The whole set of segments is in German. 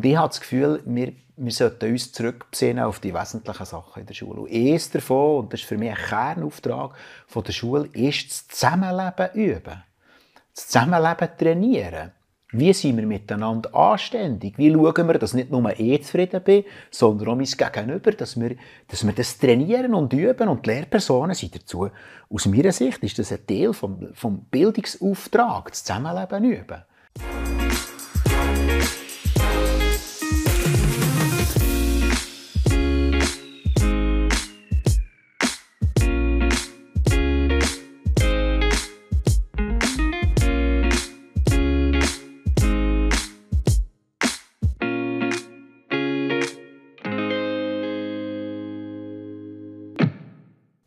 Und ich habe das Gefühl, wir, wir sollten uns zurückziehen auf die wesentlichen Sachen in der Schule. Und eines davon, und das ist für mich ein Kernauftrag von der Schule, ist das Zusammenleben üben. Das Zusammenleben trainieren. Wie sind wir miteinander anständig? Wie schauen wir, dass nicht nur ich zufrieden bin, sondern auch mein Gegenüber, dass wir, dass wir das trainieren und üben und die Lehrpersonen sind dazu. Aus meiner Sicht ist das ein Teil vom, vom Bildungsauftrag, das Zusammenleben üben.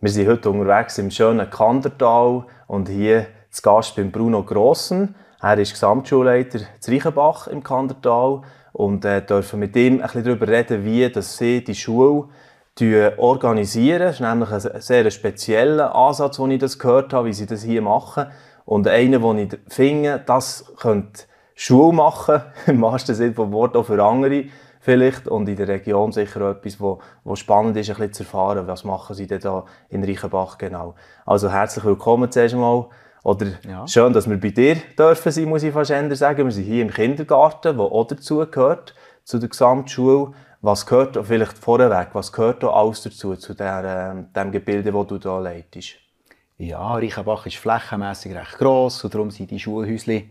Wir sind heute unterwegs im schönen Kandertal und hier zu Gast beim Bruno Grossen. Er ist Gesamtschulleiter zu Reichenbach im Kandertal und äh, dürfen mit ihm ein bisschen darüber reden, wie dass sie die Schule organisieren. Das ist nämlich ein sehr spezieller Ansatz, den ich das gehört habe, wie sie das hier machen. Und einer, den ich finde, das könnte Schule machen, im wahrsten Sinne des Wortes auch für andere vielleicht und in der Region sicher etwas, wo, wo spannend ist, ein bisschen zu erfahren, was machen sie denn da in Reichenbach genau. Also herzlich willkommen zuerst mal. Oder ja. schön, dass wir bei dir dürfen sein, muss ich fast sagen. Wir sind hier im Kindergarten, der auch dazu gehört, zu der Gesamtschule. Was gehört vielleicht vorweg, was gehört da alles dazu, zu der, äh, dem Gebilde, das du hier leitest? Ja, Reichenbach ist flächenmässig recht gross und darum sind die Schulhäuschen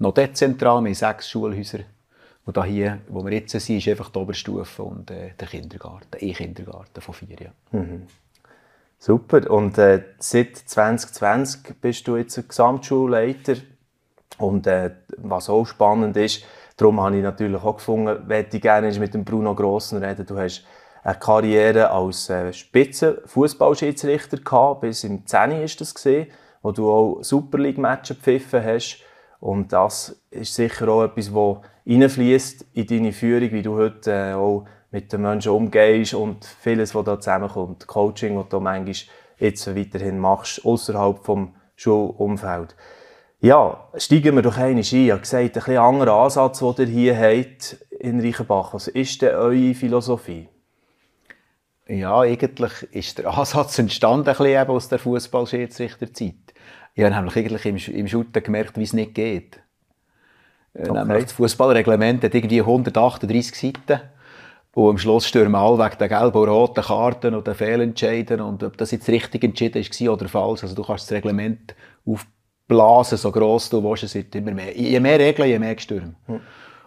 noch dezentral. Wir haben sechs Schulhäuser und hier, wo wir jetzt sind, ist einfach die Oberstufe und äh, der Kindergarten, E-Kindergarten von vier Jahren. Mhm. Super. Und äh, seit 2020 bist du jetzt Gesamtschulleiter. Und äh, was auch spannend ist, darum habe ich natürlich auch gefunden, möchte ich gerne mit dem Bruno Grossen reden. Du hast eine Karriere als äh, Spitzenfußballschiedsrichter gehabt, bis im 10. ist das gesehen, wo du auch Super League Matches gepfiffen hast. Und das ist sicher auch etwas, das reinfließt in deine Führung, wie du heute äh, auch mit den Menschen umgehst und vieles, was da zusammenkommt. Coaching, das du manchmal jetzt weiterhin machst, außerhalb vom Schulumfeld. Ja, steigen wir doch einmal ein. Ich habe gesagt, ein bisschen anderer Ansatz, den ihr hier habt in Reichenbach. Was ist denn eure Philosophie? Ja, eigentlich ist der Ansatz entstanden ein bisschen aus der Fußballschiedsrichterzeit. Ich habe nämlich eigentlich im, im Shooten gemerkt, wie es nicht geht. Äh, okay. Nämlich das Fußballreglement hat irgendwie 138 Seiten. Und am Schluss stürmen alle wegen der gelben und roten Karten oder Fehlentscheiden. Und ob das jetzt richtig entschieden war oder falsch. Also du kannst das Reglement aufblasen, so gross du willst. Es wird immer mehr. Je mehr Regeln, je mehr Gestürme. Hm.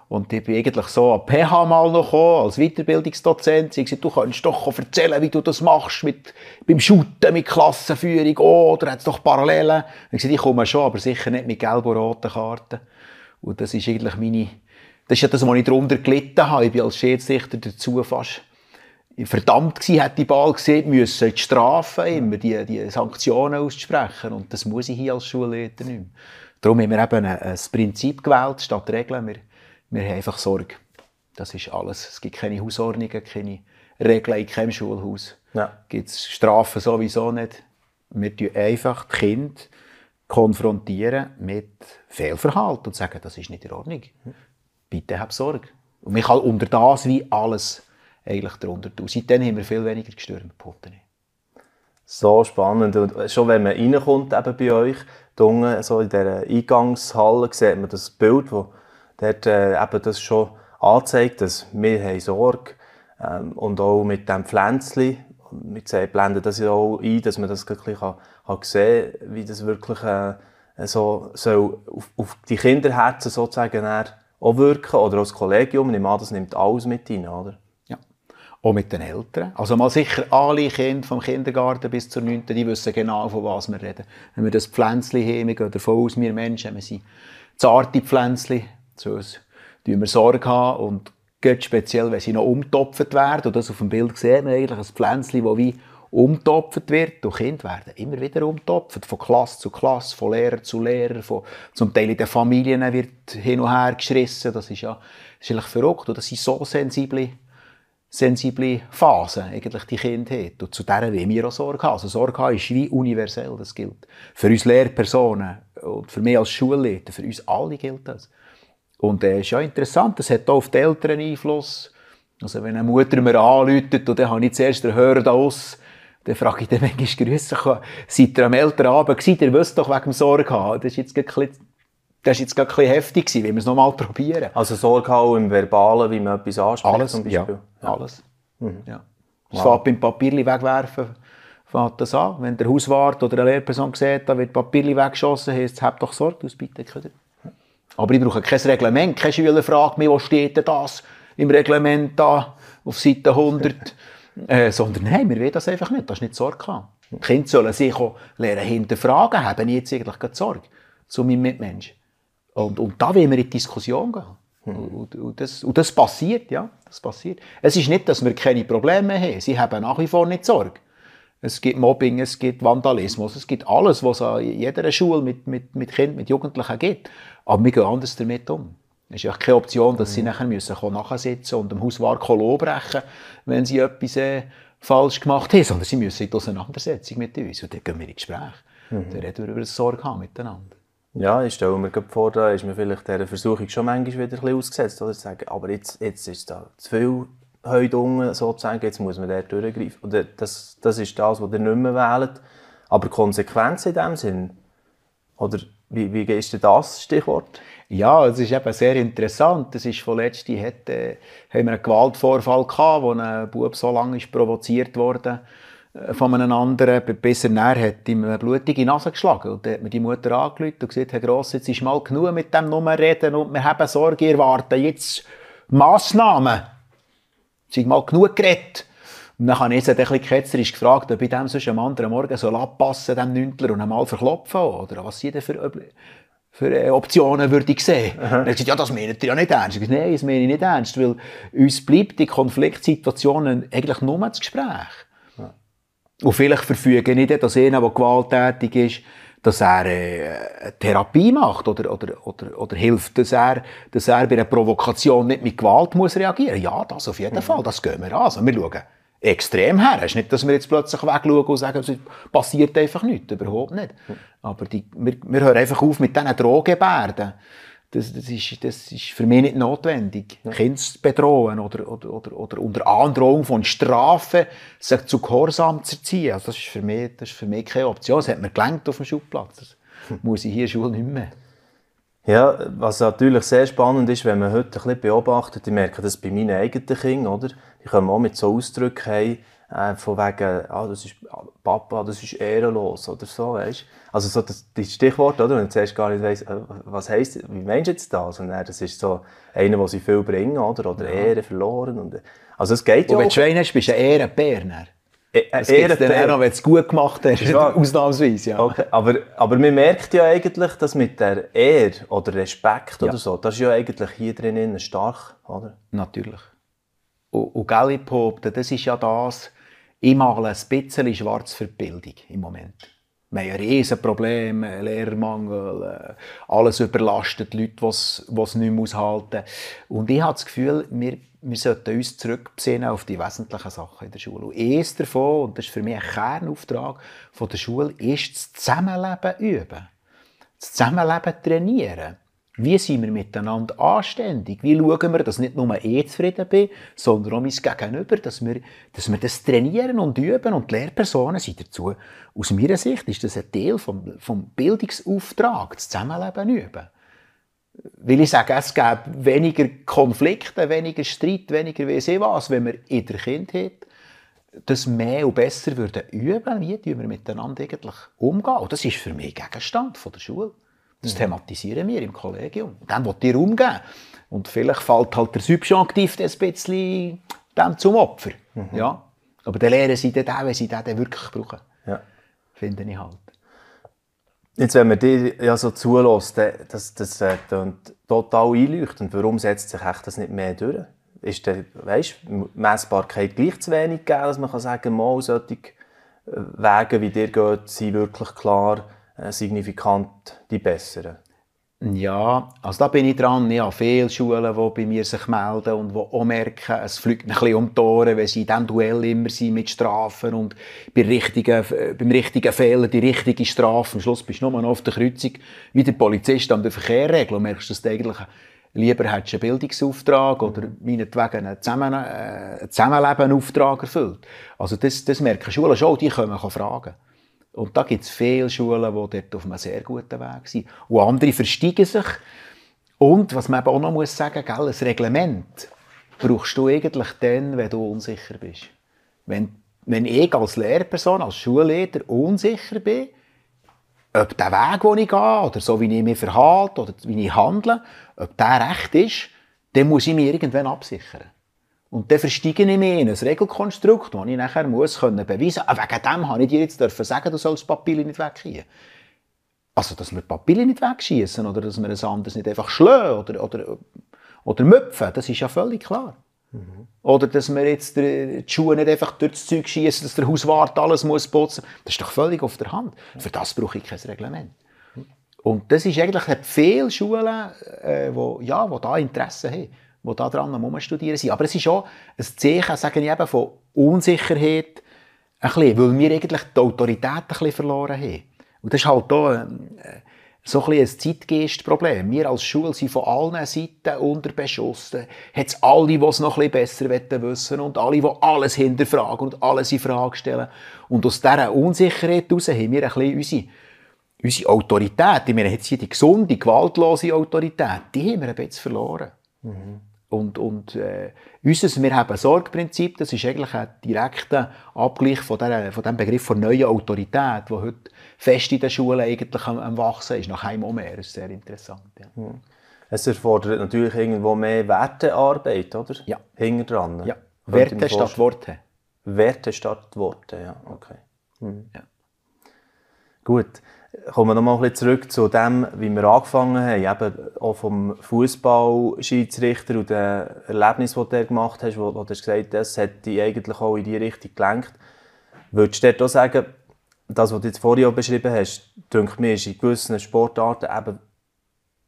Und ich bin eigentlich so an PH mal noch gekommen, als Weiterbildungsdozent. Sie haben gesagt, du kannst doch erzählen, wie du das machst, mit, beim Shooten, mit Klassenführung, oh, oder hat es doch Parallelen. Ich gesagt, ich komme schon, aber sicher nicht mit gelben und roten Karten. Und das ist eigentlich meine, das ist ja das, was ich darunter gelitten habe. Ich bin als Schiedsrichter dazu fast verdammt gewesen, hätte die Ball gesehen, müssen die Strafen, immer die, die Sanktionen auszusprechen. Und das muss ich hier als Schulleiter nicht mehr. Darum haben wir eben ein, ein Prinzip gewählt, statt Regeln. Wir, wir haben einfach Sorge. Das ist alles. Es gibt keine Hausordnungen, keine Regeln in keinem Schulhaus. Ja. Gibt es Strafen sowieso nicht. Wir tun einfach die Kinder konfrontieren mit Fehlverhalten und sagen, das ist nicht in Ordnung. Bitte hab Sorge. Und man kann unter das wie alles eigentlich darunter tun. Seitdem haben wir viel weniger gestürmt. So spannend. Und schon wenn man reinkommt eben bei euch, unten, so in dieser Eingangshalle, sieht man das Bild, wo dort äh, eben das schon anzeigt, dass wir haben Sorge ähm, und auch mit dem Pflänzchen, wir blenden das ja auch ein, dass man das bisschen kann, kann sehen kann, wie das wirklich äh, so soll auf, auf die Kinderherzen sozusagen auch wirken oder als Kollegium. Ich meine, das nimmt alles mit rein, oder? Auch mit den Eltern. Also mal sicher alle Kinder vom Kindergarten bis zur 9. die wissen genau, von was wir reden. Wenn wir das Pflänzchen haben, wir gehen davon aus, wir Menschen, wir sind zarte Pflänzchen, zu uns wir Sorge haben und geht speziell, wenn sie noch umtopft werden, und das auf dem Bild sehen wir eigentlich ein Pflänzchen, das wie umtopft wird. Und Kinder werden immer wieder umtopft, von Klasse zu Klasse, von Lehrer zu Lehrer, von, zum Teil in den Familien wird hin und her geschrissen. Das ist ja das verrückt. Und das sind so sensible, sensible Phasen, eigentlich die haben. Und zu denen wollen wir auch Sorge haben. Also Sorge haben ist wie universell, das gilt. Für uns Lehrpersonen und für mich als Schulleiter, für uns alle gilt das. Und das äh, ist ja interessant, das hat auch auf die Eltern Einfluss. Also wenn eine Mutter mir anruft und dann habe ich zuerst den Hörer da aus, dann frage ich den manchmal, grüß dich, seid ihr am Elternabend gewesen? Ihr wisst doch wegen dem Sorge haben. Das ist jetzt bisschen, das ist jetzt gerade ein bisschen heftig gewesen, wenn wir es nochmal probieren. Also Sorge haben im Verbalen, wie man etwas anspricht alles, zum Beispiel? Ja, alles. Mhm. Ja. Das wow. fängt beim Papierli wegwerfen, fängt das an. Wenn der Hauswart oder eine Lehrperson sieht, da wird Papierli weggeschossen, heisst es, habt doch Sorge, du bitte. Aber ich brauche kein Reglement, keine Schüler fragt mich, wo steht denn das im Reglement da auf Seite 100. äh, sondern nein, wir wollen das einfach nicht, das ist nicht Sorge haben. Die Kinder sollen sich auch lernen hinterfragen, haben jetzt eigentlich keine Sorge zu meinem Mitmenschen. Und, und da wollen wir in die Diskussion gehen. Und, und, das, und das passiert, ja, das passiert. Es ist nicht, dass wir keine Probleme haben. Sie haben nach wie vor nicht Sorge. Es gibt Mobbing, es gibt Vandalismus, es gibt alles, was es an jeder Schule mit, mit, mit Kindern, mit Jugendlichen gibt. Aber wir gehen anders damit um. Es ist ja keine Option, dass sie mhm. nachher müssen nachsitzen und dem Hauswart brechen wenn sie etwas äh, falsch gemacht haben, sondern sie müssen in die Auseinandersetzung mit uns. Und dann gehen wir ins Gespräch. Mhm. Dann reden wir über das Sorge haben miteinander. Ja, ich stelle mir vor, da ist mir vielleicht dieser Versuchung schon manchmal wieder ein bisschen ausgesetzt, oder? zu sagen, aber jetzt, jetzt ist da zu viel heute unten, sozusagen, jetzt muss man dort durchgreifen. Oder das, das ist das, was ihr nicht mehr wählt. Aber Konsequenzen in dem Sinn, oder wie, wie ist denn das Stichwort? Ja, es ist eben sehr interessant. Es ist vorletzt, hat, äh, haben wir einen Gewaltvorfall gehabt, wo ein Bub so lange ist provoziert wurde äh, von einem anderen, bis er näher hat ihm eine blutige Nase geschlagen. Und dann hat mir die Mutter angerufen und gesagt, Herr Gross, jetzt ist mal genug mit dem Nummer reden und wir haben Sorge, erwarten jetzt Massnahmen. Es mal genug geredet. Und dann habe ich jetzt ein bisschen ketzerisch gefragt, ob ich dem sonst am anderen Morgen so abpassen dem Nüntler, und einmal verklopfen oder was sie denn für, für äh, Optionen würde ich sehen. Aha. Dann hat gesagt, ja, das meint ihr ja nicht ernst. Ich gesagt, Nein, das meine ich nicht ernst, weil uns bleibt die Konfliktsituationen eigentlich nur das Gespräch. Ja. Und vielleicht verfüge ich nicht, dass einer, der gewalttätig ist, dass er äh, Therapie macht oder, oder, oder, oder hilft, dass er, dass er bei einer Provokation nicht mit Gewalt muss reagieren muss. Ja, das auf jeden mhm. Fall, das gehen wir an. Also wir schauen extrem her. Es ist nicht, dass wir jetzt plötzlich wegschauen und sagen, es passiert einfach nichts, überhaupt nicht. Aber die, wir, wir hören einfach auf mit diesen Drohgebärden. Das, das, ist, das ist für mich nicht notwendig. Ja. Kinder zu bedrohen oder, oder, oder, oder unter Androhung von Strafen sich zu Gehorsam zu erziehen. Also das, ist für mich, das ist für mich keine Option. Das hat mir gelangt auf dem Schulplatz. Das muss ich hier in der Schule nicht mehr. Ja, was natürlich sehr spannend ist, wenn man heute ein bisschen beobachtet, ich merke das bei meinen eigenen Kindern, oder? Kommen auch mit so Ausdrücken hey, äh, von wegen, ah, das ist, Papa, das ist ehrenlos, oder so, weißt Also so das, das Stichwort, oder? Wenn du zuerst gar nicht weißt, äh, was heisst, wie meinst du jetzt das? Und dann, das ist so einer, der sie viel bringen, oder? Oder ja. Ehre verloren. Und, also es geht Und ja wenn du Schwein hast, bist du ein Ehrenbär. Es gibt dann auch, wenn du es gut gemacht hast, ausnahmsweise. Ja. Okay. Aber, aber man merkt ja eigentlich, dass mit der Ehre oder Respekt ja. oder so, das ist ja eigentlich hier drinnen stark, oder? Natürlich. Und, und gell, das ist ja das, ich male ein bisschen schwarz für die Bildung im Moment. Wir haben ein Riesenproblem, Lehrermangel, äh, alles überlastet, Leute, die es nicht mehr aushalten. Und ich habe das Gefühl, wir wir sollten uns zurückbesinnen auf die wesentlichen Sachen in der Schule. Und eines davon, und das ist für mich ein Kernauftrag von der Schule, ist das Zusammenleben üben. Das Zusammenleben trainieren. Wie sind wir miteinander anständig? Wie schauen wir, dass nicht nur ich zufrieden bin, sondern auch mein Gegenüber, dass wir, dass wir das trainieren und üben und die Lehrpersonen sind dazu. Aus meiner Sicht ist das ein Teil vom, vom Bildungsauftrag, das Zusammenleben üben will ich sagen, es gäbe weniger Konflikte, weniger Streit, weniger wie ich was, wenn wir in der Kindheit das mehr und besser würden üben, wie wir miteinander eigentlich umgehen. Und das ist für mich Gegenstand von der Schule. Das thematisieren wir im Kollegium. Dann will ihr umgehen. Und vielleicht fällt halt der Subjunktiv ein bisschen dem zum Opfer. Mhm. Ja? Aber dann lernen sie dann auch, wenn sie den wirklich brauchen. Ja. Finde ich halt. Jetzt, wenn man dir ja so zulässt, das, das äh, total einleuchtend. Warum setzt sich echt das nicht mehr durch? Ist der, weißt, Messbarkeit gleich zu wenig gegeben, dass man kann sagen mal, solche äh, Wege, wie dir geht, sind wirklich klar signifikant die besseren? Ja, also da bin ich dran. Ich habe viele Schulen, die bei mir sich melden und die auch merken, es fliegt ein bisschen um die Ohren, wenn sie in diesem Duell immer sind mit Strafen und bei richtigen, beim richtigen Fehler die richtige Strafe. Am Schluss bist du nur noch auf der Kreuzung wie der Polizist an der Verkehr regeln und merkst, dass du eigentlich lieber hättest einen Bildungsauftrag oder meinetwegen einen, Zusammen äh, Zusammenlebenauftrag erfüllt. Also das, das merken Schulen schon, die können fragen. Und da gibt es viele Schulen, die dort auf einem sehr guten Weg sind. Und andere versteigen sich. Und, was man eben auch noch muss sagen muss, ein Reglement brauchst du eigentlich dann, wenn du unsicher bist. Wenn, wenn ich als Lehrperson, als Schulleiter unsicher bin, ob der Weg, den ich gehe, oder so, wie ich mich verhalte, oder wie ich handle, ob der recht ist, dann muss ich mich irgendwann absichern. Und dann versteige ich mich in ein Regelkonstrukt, das ich nachher muss können beweisen muss. Ah, wegen dem habe ich dir jetzt dürfen sagen, du sollst Papier nicht wegschießen. Also, dass wir die Papier nicht wegschießen oder dass wir ein anderes nicht einfach schlagen oder, oder, oder müpfen, das ist ja völlig klar. Mhm. Oder dass wir jetzt die Schuhe nicht einfach durch das Zeug schießen, dass der Hauswart alles muss putzen muss. Das ist doch völlig auf der Hand. Für das brauche ich kein Reglement. Und das ist eigentlich viele Schulen, äh, wo, ja, wo da Interesse haben die da dran am studieren sind. Aber es ist auch ein Zeichen, sagen ich eben, von Unsicherheit, ein bisschen, weil wir eigentlich die Autorität ein bisschen verloren haben. Und das ist halt auch äh, so ein, ein Zeitgeistproblem. Wir als Schule sind von allen Seiten unter Beschuss. Hat es alle, die es noch ein bisschen besser wissen und alle, die alles hinterfragen und alles in Frage stellen. Und aus dieser Unsicherheit heraus haben wir ein bisschen unsere, unsere Autorität, ich meine, jetzt hier die gesunde, gewaltlose Autorität, die haben wir ein bisschen verloren. Mhm. Und, und äh, unser Wir haben Sorgprinzip, das ist eigentlich ein direkter Abgleich von, der, von dem Begriff von neuer Autorität, der heute fest in den Schulen eigentlich am, am Wachsen ist, nach einem mehr. Das ist sehr interessant. Ja. Mhm. Es erfordert natürlich irgendwo mehr Wertearbeit, oder? Ja. Hinter dran. Ja. Werte statt Worte. Werte statt Worte, ja. Okay. Mhm. Ja. Gut kommen wir noch mal ein zurück zu dem, wie wir angefangen haben, eben auch vom Fußballschiedsrichter und dem Erlebnis, das du gemacht hast, wo, du hast gesagt das hat dich eigentlich auch in die Richtung gelenkt. Würdest du auch sagen, das, was du jetzt vorhin auch beschrieben hast, denke mir, ist in gewissen Sportarten eben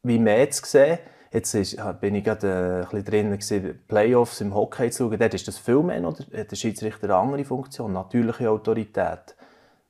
wie mehr zu sehen. Jetzt ist, bin ich gerade ein bisschen drin, Playoffs im Hockey zu schauen. Dort ist das viel mehr, oder hat der Schiedsrichter eine andere Funktion, natürliche Autorität.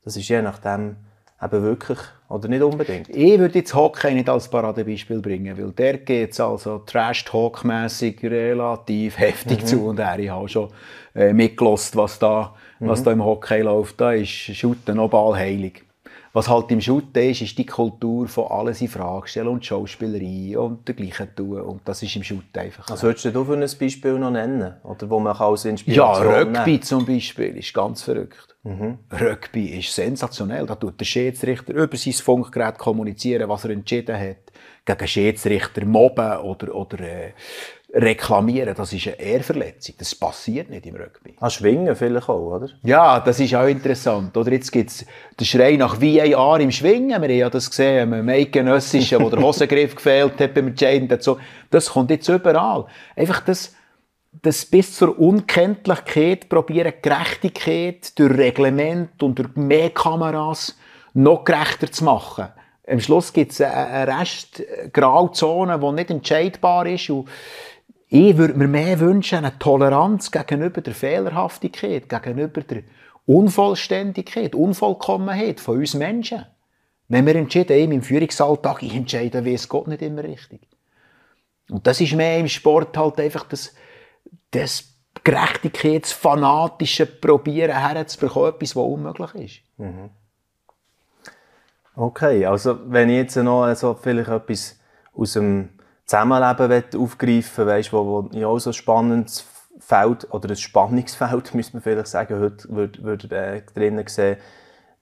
Das ist je nachdem, eben wirklich oder nicht unbedingt? Ich würde jetzt Hockey nicht als Paradebeispiel bringen, weil der geht es also Trash-Talk-mässig relativ heftig mhm. zu und er hat auch schon äh, mitgelost, was da, mhm. was da im Hockey läuft. Da ist Shooten noch ballheilig. Was halt im Shooten ist, ist die Kultur von alles in Frage stellen und Schauspielerei und dergleichen tun. Und das ist im Shooten einfach. Was würdest du für ein Beispiel noch nennen? Oder wo man als Inspiration Ja, Rugby nehmen? zum Beispiel ist ganz verrückt. Mhm. Rugby ist sensationell. Da tut der Schiedsrichter über sein Funkgerät kommunizieren, was er entschieden hat. Gegen Schiedsrichter mobben oder, oder äh, reklamieren, das ist eine Ehrverletzung. Das passiert nicht im Rugby. Ah, Schwingen vielleicht auch, oder? Ja, das ist auch interessant. Oder jetzt gibt es den Schrei nach VAR im Schwingen. Wir haben ja das gesehen, im Eidgenössischen, wo der Hosengriff gefehlt hat beim Entscheidenden. So. Das kommt jetzt überall. Einfach das, das bis zur Unkenntlichkeit probieren, Gerechtigkeit durch Reglement und durch mehr Kameras noch gerechter zu machen. Am Schluss gibt es eine Rest Grauzone, die nicht entscheidbar ist. Und ich würde mir mehr wünschen, eine Toleranz gegenüber der Fehlerhaftigkeit, gegenüber der Unvollständigkeit, Unvollkommenheit von uns Menschen. Wenn wir entscheiden, im Führungsalltag, ich entscheide, wie es Gott nicht immer richtig. Und das ist mehr im Sport halt einfach das, das gerechtigkeitsfanatische Probieren herzubekommen, etwas, was unmöglich ist. Mhm. Okay, also wenn ich jetzt noch also vielleicht etwas aus dem Zusammenleben aufgreifen weißt, wo, wo ja auch so ein spannendes Feld oder ein Spannungsfeld, müsste man vielleicht sagen, heute würde, würde äh, drinnen sehen.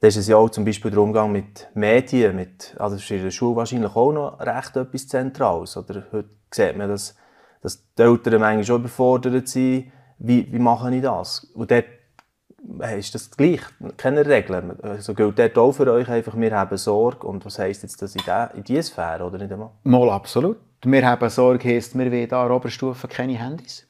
Da ist es ja auch zum Beispiel der Umgang mit Medien, mit, also das ist in der Schule wahrscheinlich auch noch recht etwas Zentrales. Oder heute sieht man, dass, dass die Eltern manchmal schon überfordert sind, wie, wie mache ich das? Und dort äh, ist das gleich, keine Regeln. Also gilt dort auch für euch einfach, wir haben Sorge und was heisst jetzt das in, der, in diese Sphäre, oder nicht einmal? Mal absolut. Wir haben Sorge, heisst, wir wollen an Oberstufe keine Handys.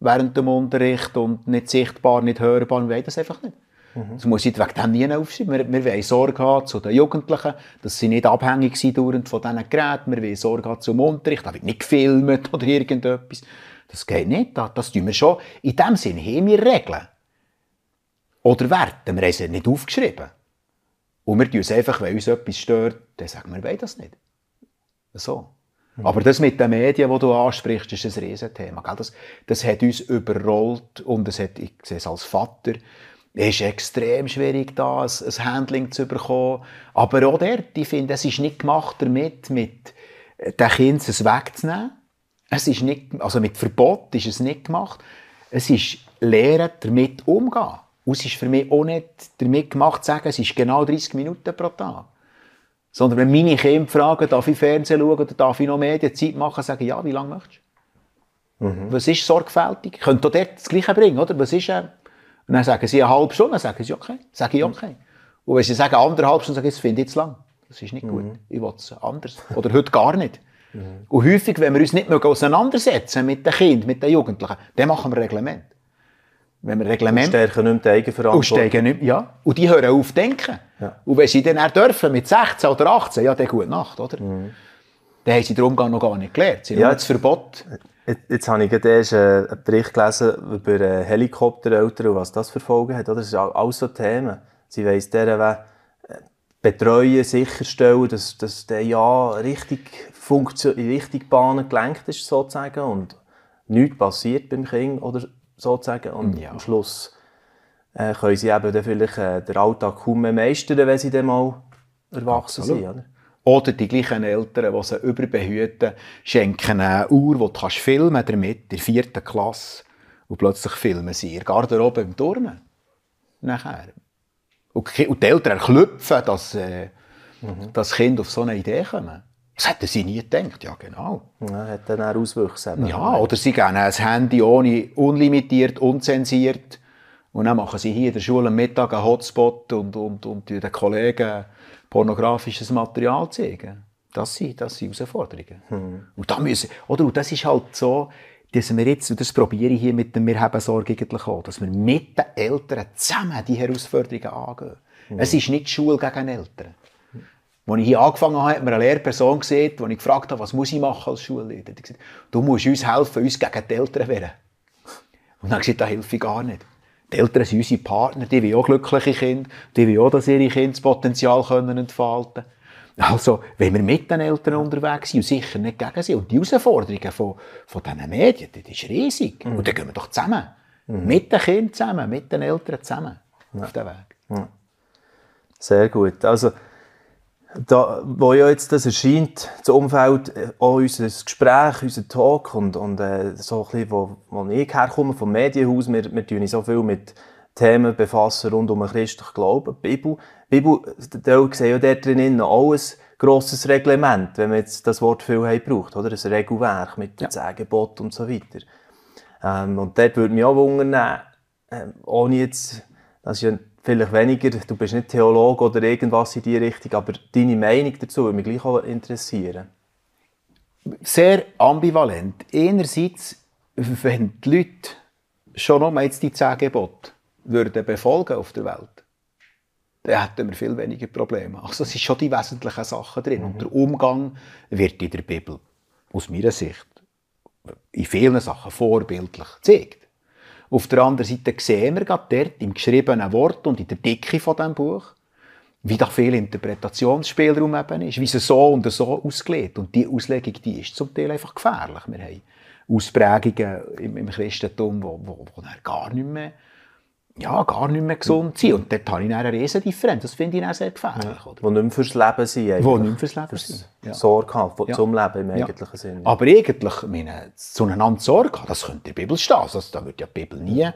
Während dem Unterricht und nicht sichtbar, nicht hörbar, wir wollen das einfach nicht. Mhm. Das muss ich wegen dem nie aufschreiben. Wir, wir wollen Sorge haben zu den Jugendlichen, dass sie nicht abhängig sind von diesen Geräten. Wir wollen Sorge haben zum Unterricht, da wird nicht gefilmt oder irgendetwas. Das geht nicht, das, das tun wir schon. In dem Sinne haben wir Regeln. Oder Werte, wir haben sie nicht aufgeschrieben. Und wir tun es einfach, wenn uns etwas stört, dann sagen wir, wir wollen das nicht. So. Mhm. Aber das mit den Medien, die du ansprichst, ist ein Riesenthema. Das, das hat uns überrollt und es hat, ich sehe es als Vater, es ist extrem schwierig, da ein, ein Handling zu bekommen. Aber auch dort, ich finde, es ist nicht gemacht damit, mit den Kindern es wegzunehmen. Es ist nicht, also mit Verbot ist es nicht gemacht. Es ist Lehren, damit umzugehen. Und es ist für mich auch nicht damit gemacht, zu sagen, es ist genau 30 Minuten pro Tag. Sondern wenn meine Kinder fragen, darf ich Fernsehen schauen oder darf ich noch Medienzeit machen, sage ich, ja, wie lange möchtest du? Mhm. Was ist sorgfältig? Könnt ihr dort das Gleiche bringen, oder? Was ist, äh, und dann sagen sie eine halbe Stunde, dann sagen sie okay. Sage ich okay. Und wenn sie sagen anderthalb Stunden, sage ich, das finde ich zu lang. Das ist nicht gut. Mhm. Ich will es anders. Oder heute gar nicht. Mhm. Und häufig, wenn wir uns nicht mehr auseinandersetzen mit den Kindern, mit den Jugendlichen, dann machen wir Reglement. Wenn wir Reglement... Stärken nicht mehr die Eigenverantwortung. Und stärken nicht, ja. Und die hören auf denken. Ja. Und wenn sie dann auch dürfen, mit 16 oder 18, ja, dann gute Nacht, oder? Mhm. Dann haben sie den Umgang noch gar nicht gelernt. Sie ja, das Verbot. Jetzt, jetzt habe ich gerade erst äh, einen Bericht gelesen über Helikoptereltern und was das für Folgen hat. Das sind alles so Themen. Sie weiss, der äh, betreuen, sicherstellen, dass, dass der ja richtig Funktion, in richtige Bahnen gelenkt ist, sozusagen, und nichts passiert beim Kind, oder sozusagen. Und ja. am Schluss äh, können sie eben dann vielleicht äh, den Alltag kaum mehr meistern, wenn sie dann mal erwachsen Absolut. sind. Oder? Oder die gleichen Eltern, die sie überbehüten, schenken eine Uhr, die du filmen damit, in der vierten Klasse. Und plötzlich filmen sie ihr Garderobe im Turnen. Nachher. Und die Eltern klopfen, dass, äh, mhm. dass Kinder auf so eine Idee kommen. Das hätten sie nie gedacht. Ja, genau. Ja, hat dann auch Auswüchse. Ja, oder sie geben ein Handy ohne, unlimitiert, unzensiert. Und dann machen sie hier in der Schule am Mittag einen Hotspot und, und, und den Kollegen pornografisches Material zeigen. Das sind, das sind Herausforderungen. Hm. Und, da müssen, oder, und das ist halt so, dass wir jetzt, und das probiere ich hier mit dem Wir haben Sorge eigentlich auch, dass wir mit den Eltern zusammen die Herausforderungen angehen. Hm. Es ist nicht Schule gegen Eltern. Als ich hier angefangen habe, hat mir eine Lehrperson gesehen, die ich gefragt habe, was muss ich machen als Schulleiter? Die gesagt, du musst uns helfen, uns gegen die Eltern wehren. Und dann habe ich gesagt, da helfe ich gar nicht. Die Eltern sind unsere Partner, die wollen auch glückliche Kinder, die wollen auch, dass ihre Kinder das Potenzial können entfalten können. Also, wenn wir mit den Eltern unterwegs sind und sicher nicht gegen sie, und die Herausforderungen von, von diesen Medien, das ist riesig. Mhm. Und dann gehen wir doch zusammen. Mhm. Mit den Kindern zusammen, mit den Eltern zusammen ja. auf den Weg. Ja. Sehr gut. Also, da, wo ja jetzt das erscheint, das Umfeld, äh, auch unser Gespräch, unser Talk und, und äh, so ein bisschen, wo, wo ich herkomme, vom Medienhaus, wir, wir tun so viel mit Themen befassen rund um den christlichen Glauben, die Bibel. Die Bibel, da sehen ja dort drin auch ein grosses Reglement, wenn man jetzt das Wort viel haben braucht, oder? Ein Regelwerk mit den ja. Gebot und so weiter. Ähm, und dort würde mich auch wundern, äh, ohne jetzt, das ist ja vielleicht weniger, du bist nicht Theologe oder irgendwas in die Richtung, aber deine Meinung dazu würde mich gleich auch interessieren. Sehr ambivalent. Einerseits, wenn die Leute schon noch jetzt die zehn Gebote würden befolgen auf der Welt, dann hätten wir viel weniger Probleme. Also es sind schon die wesentlichen Sachen drin. Mhm. Und der Umgang wird in der Bibel, aus meiner Sicht, in vielen Sachen vorbildlich gezeigt. Auf der anderen Seite sehen wir gerade dort im geschriebenen Wort und in der Dicke von diesem Buch, wie da viel Interpretationsspielraum eben ist, wie es so und so ausgelegt. Und die Auslegung, die ist zum Teil einfach gefährlich. Wir haben Ausprägungen im, im Christentum, wo, wo, wo gar nicht mehr ja, gar nicht mehr gesund sind. Und dort habe ich eine riesige Differenz. Das finde ich auch sehr gefährlich. Ja. Oder? Wo nicht mehr fürs Leben sind. Eigentlich. Wo nicht mehr fürs Leben sind. Ja. Sorge haben ja. zum Leben im eigentlichen Sinne. Aber eigentlich, meine, zueinander Sorge haben, das könnte in der Bibel stehen. Also, da wird ja die Bibel nie...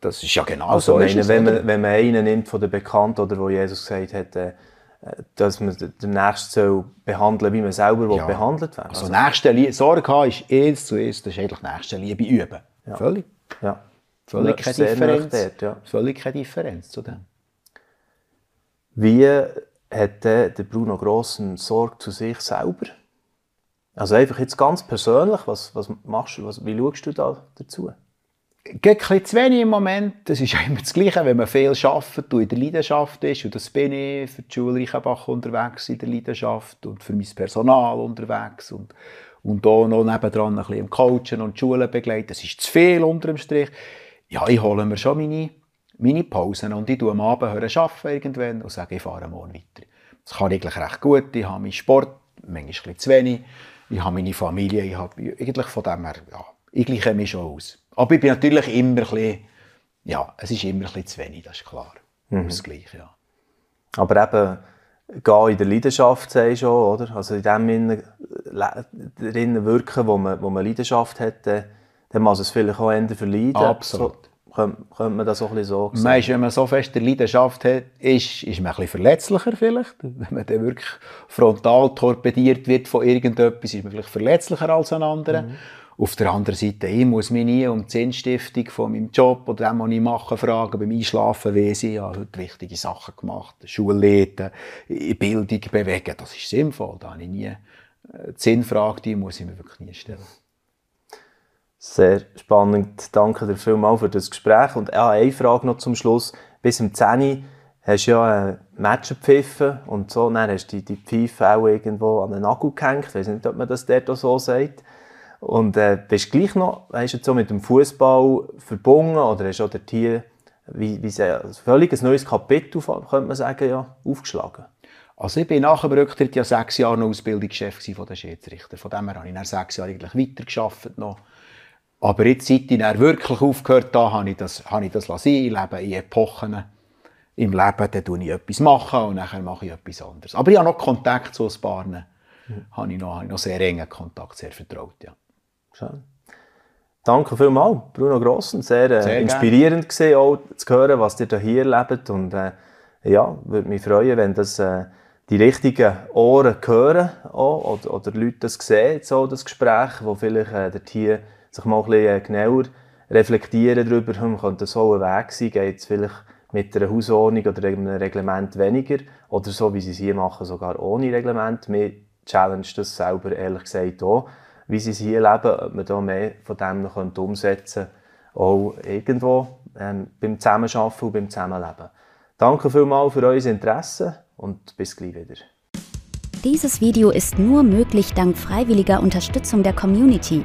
Das ist ja genau also, so. Meine, wenn, man, wenn man einen nimmt von den Bekannten, oder wo Jesus gesagt hat, äh, dass man den Nächsten soll behandeln wie man selber ja. behandelt werden Also, also nächste Sorge haben ist eins zu eins, das ist eigentlich nächste Liebe üben. Ja. Völlig. Ja. Völlig keine Differenz. Dort, ja. Völlig keine Differenz zu dem. Wie hat der Bruno Grossen Sorge zu sich selber? Also einfach jetzt ganz persönlich, was, was machst du, was, wie schaust du da dazu? Geht ein zu wenig im Moment. Das ist immer das Gleiche, wenn man viel arbeitet und in der Leidenschaft ist. Und das bin ich für die Schule Reichenbach unterwegs in der Leidenschaft und für mein Personal unterwegs. Und, und da noch nebendran ein bisschen im Coachen und die Schule begleiten. Das ist zu viel unter dem Strich ja, ich hole mir schon meine, meine Pausen und ich tue am Abend arbeiten irgendwann und sage, ich fahre morgen weiter. Das kann ich eigentlich recht gut. Ich habe meinen Sport, manchmal ein bisschen zu wenig. ich habe meine Familie, ich habe eigentlich von dem her, ja, ich gleiche mich schon aus. Aber ich bin natürlich immer ein bisschen, ja, es ist immer ein bisschen zu wenig, das ist klar. Mhm. Ausgleich, ja. Aber eben, gehen in der Leidenschaft, sagst schon, oder? Also in dem Innen, drinnen wirken, wo man, wo man Leidenschaft hat, dann, dann muss es vielleicht auch Ende verleiden. Absolut. So, könnte, könnte man das auch ein bisschen so sagen? Meinst, wenn man so fest der Leidenschaft hat, ist, ist man ein bisschen verletzlicher vielleicht. Wenn man dann wirklich frontal torpediert wird von irgendetwas, ist man vielleicht verletzlicher als ein anderer. Mhm. Auf der anderen Seite, ich muss mich nie um die Sinnstiftung von meinem Job oder dem, was ich mache, fragen. Beim Einschlafen weiss ich, ich habe heute wichtige Sachen gemacht. Schullehten, Bildung bewegen, das ist sinnvoll. Da habe ich nie äh, die Sinnfrage, die muss ich mir wirklich nie stellen. Sehr spannend. Danke dir vielmals für das Gespräch. Und ja, eine Frage noch zum Schluss. Bis zum 10 hast du ja ein Match gepfiffen und so. Dann hast du die, Pfeife auch irgendwo an den Nagel gehängt. Ich weiß nicht, ob man das dort so sagt. Und äh, bist gleich noch weißt du, so mit dem Fußball verbunden oder hast auch hier wie, wie ein völlig neues Kapitel, könnte man sagen, ja, aufgeschlagen? Also ich bin nach dem Rücktritt ja sechs Jahre noch Ausbildungschef von den Schiedsrichter. Von dem her habe ich dann sechs Jahre eigentlich weitergearbeitet noch. Aber jetzt, seit ich dann wirklich aufgehört habe, habe ich das, habe ich das sein. Ich lebe in Epochen im Leben, dann mache ich etwas machen und dann mache ich etwas anderes. Aber ich habe noch Kontakt zu ein paar, mhm. habe, ich noch, habe ich noch sehr engen Kontakt, sehr vertraut, ja. Schön. Danke vielmals, Bruno Grossen. Sehr, äh, sehr inspirierend gesehen, auch zu hören, was ihr hier erlebt. Und äh, ja, würde mich freuen, wenn das äh, die richtigen Ohren hören auch, oder, oder Leute das sehen, so das Gespräch, wo vielleicht äh, hier sich mal ein bisschen äh, genauer reflektieren darüber, hm, könnte so ein Weg sein, geht es vielleicht mit einer Hausordnung oder einem Reglement weniger oder so, wie sie es hier machen, sogar ohne Reglement. Mir challenge das selber ehrlich gesagt auch wie sie es hier leben, ob man da mehr von dem noch umsetzen könnte, auch irgendwo ähm, beim Zusammenarbeiten und beim Zusammenleben. Danke vielmals für euer Interesse und bis gleich wieder. Dieses Video ist nur möglich dank freiwilliger Unterstützung der Community.